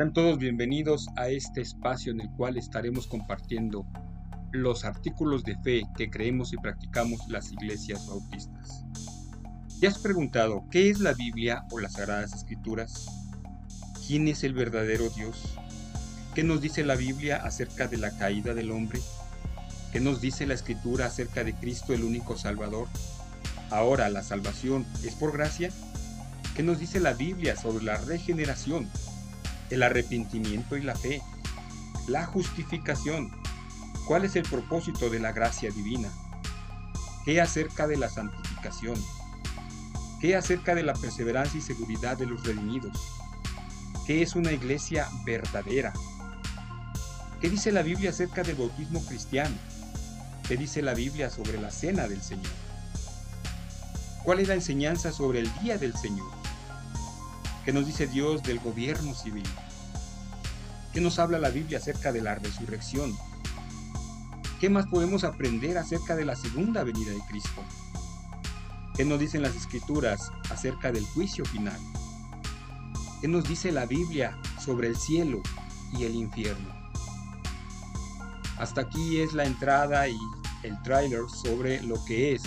Sean todos bienvenidos a este espacio en el cual estaremos compartiendo los artículos de fe que creemos y practicamos las iglesias bautistas. ¿Te has preguntado qué es la Biblia o las Sagradas Escrituras? ¿Quién es el verdadero Dios? ¿Qué nos dice la Biblia acerca de la caída del hombre? ¿Qué nos dice la Escritura acerca de Cristo el único Salvador? Ahora, ¿la salvación es por gracia? ¿Qué nos dice la Biblia sobre la regeneración, el arrepentimiento y la fe? La justificación. ¿Cuál es el propósito de la gracia divina? ¿Qué acerca de la santificación? ¿Qué acerca de la perseverancia y seguridad de los redimidos? ¿Qué es una iglesia verdadera? ¿Qué dice la Biblia acerca del bautismo cristiano? ¿Qué dice la Biblia sobre la cena del Señor? ¿Cuál es la enseñanza sobre el día del Señor? ¿Qué nos dice Dios del gobierno civil? ¿Qué nos habla la Biblia acerca de la resurrección? ¿Qué más podemos aprender acerca de la segunda venida de Cristo? ¿Qué nos dicen las escrituras acerca del juicio final? ¿Qué nos dice la Biblia sobre el cielo y el infierno? Hasta aquí es la entrada y el tráiler sobre lo que es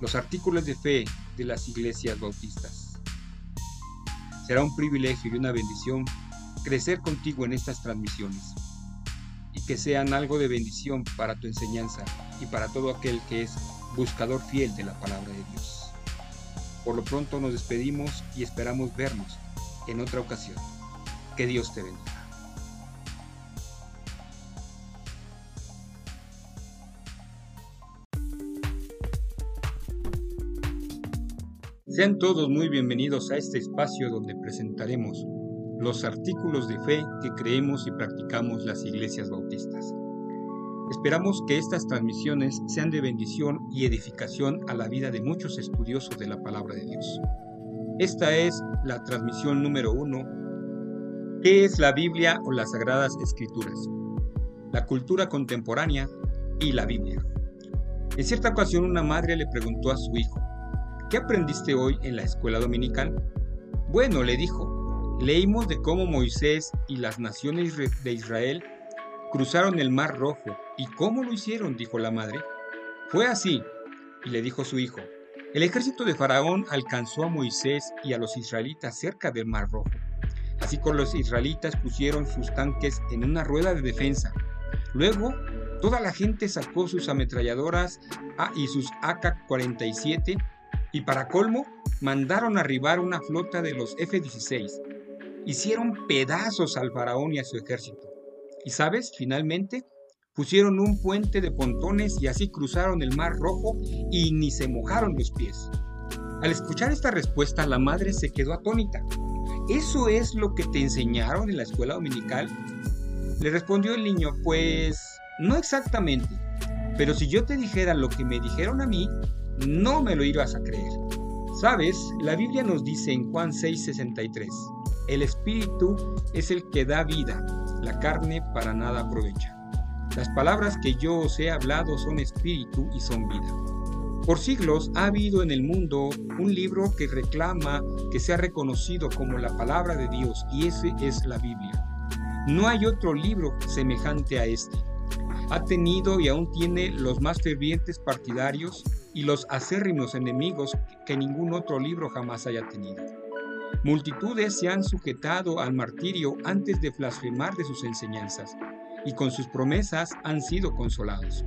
los artículos de fe de las iglesias bautistas. Será un privilegio y una bendición crecer contigo en estas transmisiones y que sean algo de bendición para tu enseñanza y para todo aquel que es buscador fiel de la palabra de Dios. Por lo pronto nos despedimos y esperamos vernos en otra ocasión. Que Dios te bendiga. Sean todos muy bienvenidos a este espacio donde presentaremos los artículos de fe que creemos y practicamos las iglesias bautistas. Esperamos que estas transmisiones sean de bendición y edificación a la vida de muchos estudiosos de la palabra de Dios. Esta es la transmisión número uno. ¿Qué es la Biblia o las Sagradas Escrituras? La cultura contemporánea y la Biblia. En cierta ocasión una madre le preguntó a su hijo, ¿Qué aprendiste hoy en la escuela dominical? Bueno, le dijo, leímos de cómo Moisés y las naciones de Israel cruzaron el mar rojo. ¿Y cómo lo hicieron? dijo la madre. Fue así, y le dijo su hijo. El ejército de Faraón alcanzó a Moisés y a los israelitas cerca del mar rojo. Así que los israelitas pusieron sus tanques en una rueda de defensa. Luego, toda la gente sacó sus ametralladoras y sus AK-47 y para colmo, mandaron arribar una flota de los F-16. Hicieron pedazos al faraón y a su ejército. Y sabes, finalmente, pusieron un puente de pontones y así cruzaron el mar rojo y ni se mojaron los pies. Al escuchar esta respuesta, la madre se quedó atónita. ¿Eso es lo que te enseñaron en la escuela dominical? Le respondió el niño, pues no exactamente, pero si yo te dijera lo que me dijeron a mí, no me lo ibas a creer. Sabes, la Biblia nos dice en Juan 6:63, el Espíritu es el que da vida, la carne para nada aprovecha. Las palabras que yo os he hablado son espíritu y son vida. Por siglos ha habido en el mundo un libro que reclama que sea reconocido como la palabra de Dios y ese es la Biblia. No hay otro libro semejante a este. Ha tenido y aún tiene los más fervientes partidarios y los acérrimos enemigos que ningún otro libro jamás haya tenido. Multitudes se han sujetado al martirio antes de blasfemar de sus enseñanzas, y con sus promesas han sido consolados.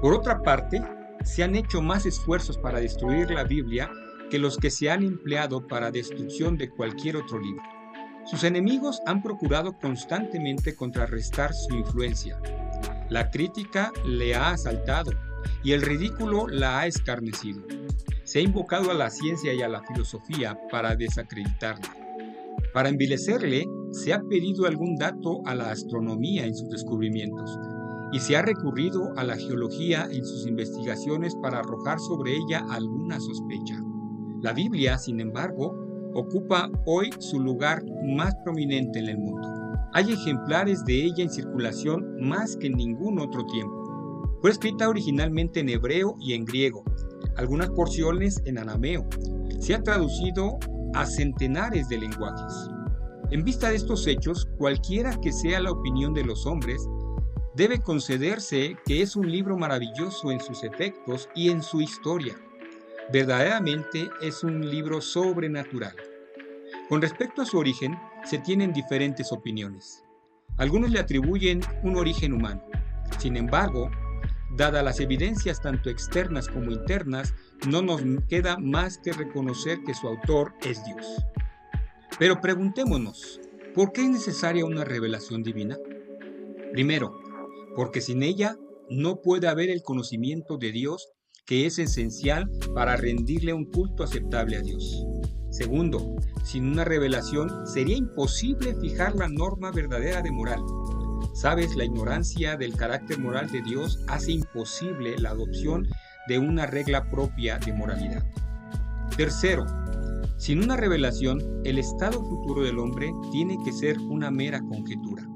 Por otra parte, se han hecho más esfuerzos para destruir la Biblia que los que se han empleado para destrucción de cualquier otro libro. Sus enemigos han procurado constantemente contrarrestar su influencia. La crítica le ha asaltado y el ridículo la ha escarnecido. Se ha invocado a la ciencia y a la filosofía para desacreditarle. Para envilecerle, se ha pedido algún dato a la astronomía en sus descubrimientos y se ha recurrido a la geología en sus investigaciones para arrojar sobre ella alguna sospecha. La Biblia, sin embargo, ocupa hoy su lugar más prominente en el mundo. Hay ejemplares de ella en circulación más que en ningún otro tiempo. Fue escrita originalmente en hebreo y en griego, algunas porciones en anameo. Se ha traducido a centenares de lenguajes. En vista de estos hechos, cualquiera que sea la opinión de los hombres, debe concederse que es un libro maravilloso en sus efectos y en su historia. Verdaderamente es un libro sobrenatural. Con respecto a su origen, se tienen diferentes opiniones. Algunos le atribuyen un origen humano. Sin embargo, dadas las evidencias tanto externas como internas, no nos queda más que reconocer que su autor es Dios. Pero preguntémonos, ¿por qué es necesaria una revelación divina? Primero, porque sin ella no puede haber el conocimiento de Dios que es esencial para rendirle un culto aceptable a Dios. Segundo, sin una revelación sería imposible fijar la norma verdadera de moral. Sabes, la ignorancia del carácter moral de Dios hace imposible la adopción de una regla propia de moralidad. Tercero, sin una revelación, el estado futuro del hombre tiene que ser una mera conjetura.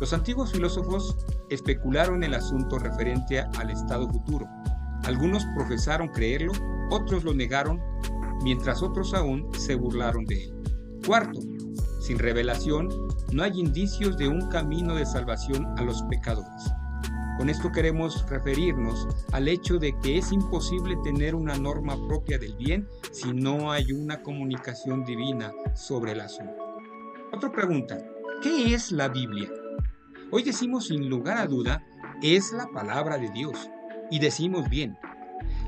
Los antiguos filósofos especularon el asunto referente al estado futuro. Algunos profesaron creerlo, otros lo negaron, mientras otros aún se burlaron de él. Cuarto, sin revelación no hay indicios de un camino de salvación a los pecadores. Con esto queremos referirnos al hecho de que es imposible tener una norma propia del bien si no hay una comunicación divina sobre el asunto. Otra pregunta, ¿qué es la Biblia? Hoy decimos sin lugar a duda, es la palabra de Dios. Y decimos bien,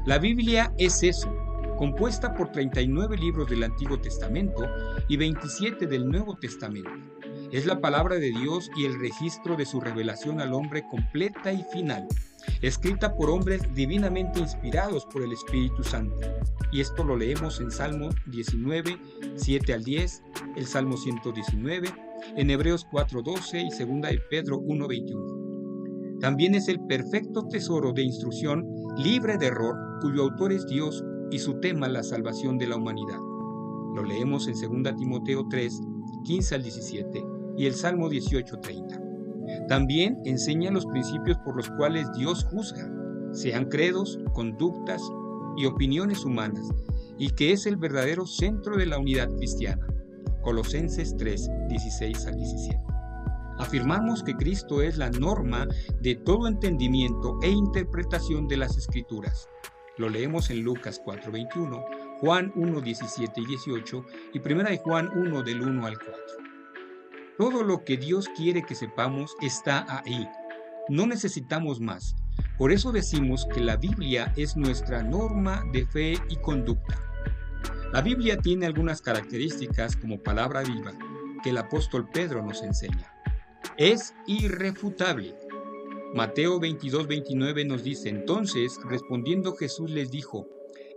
la Biblia es eso, compuesta por 39 libros del Antiguo Testamento y 27 del Nuevo Testamento. Es la palabra de Dios y el registro de su revelación al hombre completa y final, escrita por hombres divinamente inspirados por el Espíritu Santo. Y esto lo leemos en Salmo 19, 7 al 10, el Salmo 119, en Hebreos 4:12 y 2 de Pedro 1:21. También es el perfecto tesoro de instrucción libre de error, cuyo autor es Dios y su tema la salvación de la humanidad. Lo leemos en 2 Timoteo 3, 15 al 17 y el Salmo 18, 30. También enseña los principios por los cuales Dios juzga, sean credos, conductas y opiniones humanas, y que es el verdadero centro de la unidad cristiana. Colosenses 3, 16 al 17. Afirmamos que Cristo es la norma de todo entendimiento e interpretación de las escrituras. Lo leemos en Lucas 4:21, Juan 1, 17 y 18 y 1 de Juan 1 del 1 al 4. Todo lo que Dios quiere que sepamos está ahí. No necesitamos más. Por eso decimos que la Biblia es nuestra norma de fe y conducta. La Biblia tiene algunas características como palabra viva que el apóstol Pedro nos enseña. Es irrefutable. Mateo 22, 29 nos dice, entonces, respondiendo Jesús les dijo,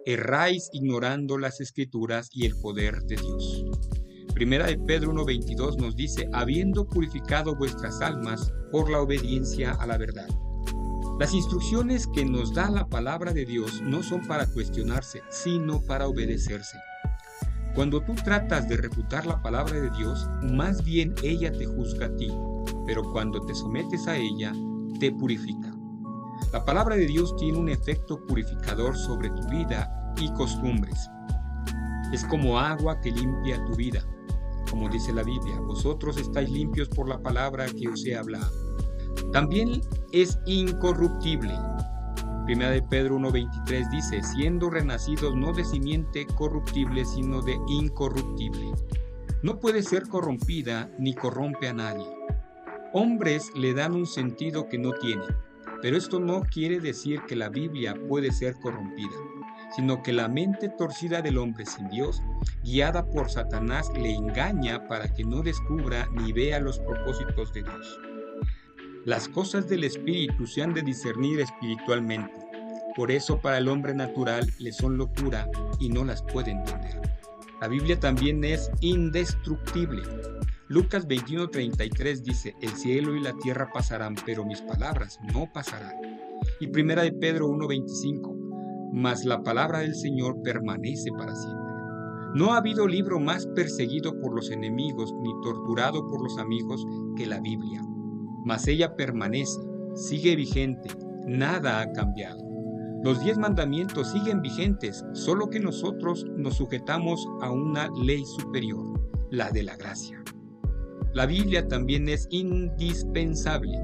erráis ignorando las escrituras y el poder de Dios. Primera de Pedro 1.22 nos dice, habiendo purificado vuestras almas por la obediencia a la verdad. Las instrucciones que nos da la palabra de Dios no son para cuestionarse, sino para obedecerse. Cuando tú tratas de refutar la palabra de Dios, más bien ella te juzga a ti, pero cuando te sometes a ella, te purifica. La palabra de Dios tiene un efecto purificador sobre tu vida y costumbres. Es como agua que limpia tu vida. Como dice la Biblia, vosotros estáis limpios por la palabra que os he hablado. También es incorruptible, Primera de Pedro 1.23 dice, siendo renacidos no de simiente corruptible, sino de incorruptible. No puede ser corrompida ni corrompe a nadie. Hombres le dan un sentido que no tiene, pero esto no quiere decir que la Biblia puede ser corrompida, sino que la mente torcida del hombre sin Dios, guiada por Satanás, le engaña para que no descubra ni vea los propósitos de Dios. Las cosas del espíritu se han de discernir espiritualmente. Por eso para el hombre natural le son locura y no las puede entender. La Biblia también es indestructible. Lucas 21:33 dice, el cielo y la tierra pasarán, pero mis palabras no pasarán. Y primera de Pedro 1:25, mas la palabra del Señor permanece para siempre. No ha habido libro más perseguido por los enemigos ni torturado por los amigos que la Biblia mas ella permanece, sigue vigente, nada ha cambiado. Los diez mandamientos siguen vigentes, solo que nosotros nos sujetamos a una ley superior, la de la gracia. la Biblia también es indispensable.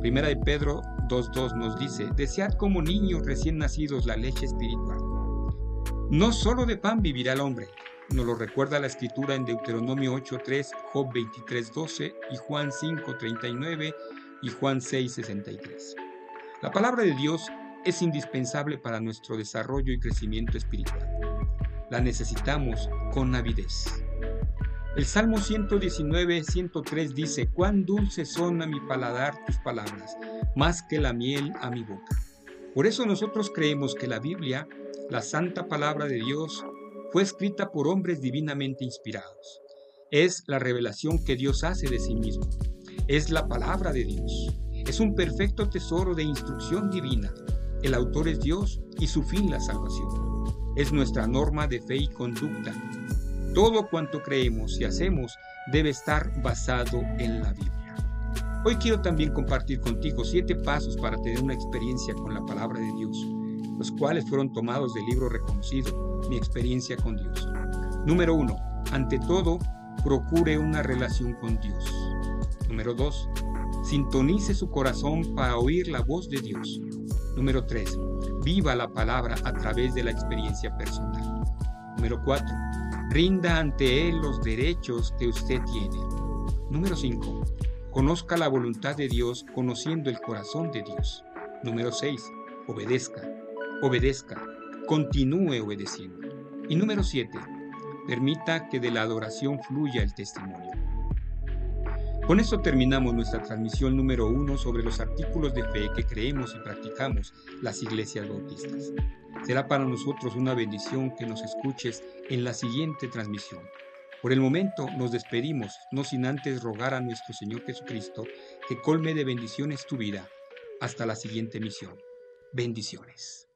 Primera de Pedro 2.2 nos dice, desead como niños recién nacidos la leche espiritual. No solo de pan vivirá el hombre, nos lo recuerda la escritura en Deuteronomio 8.3, Job 23.12 y Juan 5.39 y Juan 6.63. La palabra de Dios es indispensable para nuestro desarrollo y crecimiento espiritual. La necesitamos con avidez. El Salmo 119, 103 dice, cuán dulces son a mi paladar tus palabras, más que la miel a mi boca. Por eso nosotros creemos que la Biblia, la santa palabra de Dios, fue escrita por hombres divinamente inspirados. Es la revelación que Dios hace de sí mismo. Es la palabra de Dios. Es un perfecto tesoro de instrucción divina. El autor es Dios y su fin la salvación. Es nuestra norma de fe y conducta. Todo cuanto creemos y hacemos debe estar basado en la Biblia. Hoy quiero también compartir contigo siete pasos para tener una experiencia con la palabra de Dios, los cuales fueron tomados del libro reconocido mi experiencia con Dios. Número uno, ante todo, procure una relación con Dios. Número dos, sintonice su corazón para oír la voz de Dios. Número tres, viva la palabra a través de la experiencia personal. Número cuatro, rinda ante Él los derechos que usted tiene. Número cinco, conozca la voluntad de Dios conociendo el corazón de Dios. Número seis, obedezca, obedezca, continúe obedeciendo. Y número 7. Permita que de la adoración fluya el testimonio. Con esto terminamos nuestra transmisión número 1 sobre los artículos de fe que creemos y practicamos las iglesias bautistas. Será para nosotros una bendición que nos escuches en la siguiente transmisión. Por el momento nos despedimos, no sin antes rogar a nuestro Señor Jesucristo que colme de bendiciones tu vida. Hasta la siguiente misión. Bendiciones.